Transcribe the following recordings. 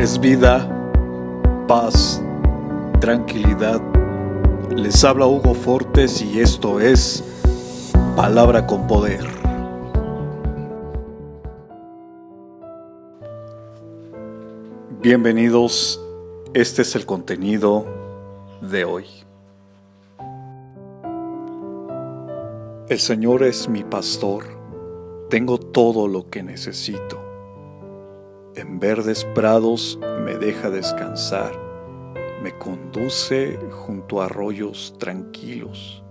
es vida, paz, tranquilidad. Les habla Hugo Fortes y esto es Palabra con Poder. Bienvenidos, este es el contenido de hoy. El Señor es mi pastor, tengo todo lo que necesito en verdes prados me deja descansar, me conduce junto a arroyos tranquilos.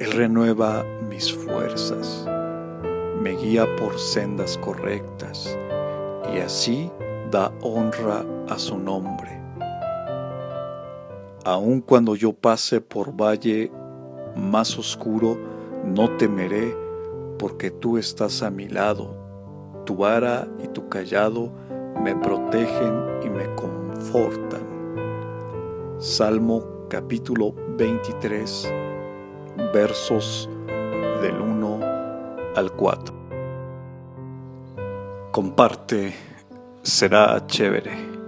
Él renueva mis fuerzas, me guía por sendas correctas y así da honra a su nombre. Aun cuando yo pase por valle más oscuro, no temeré porque tú estás a mi lado tu vara y tu callado me protegen y me confortan. Salmo capítulo 23, versos del 1 al 4. Comparte, será chévere.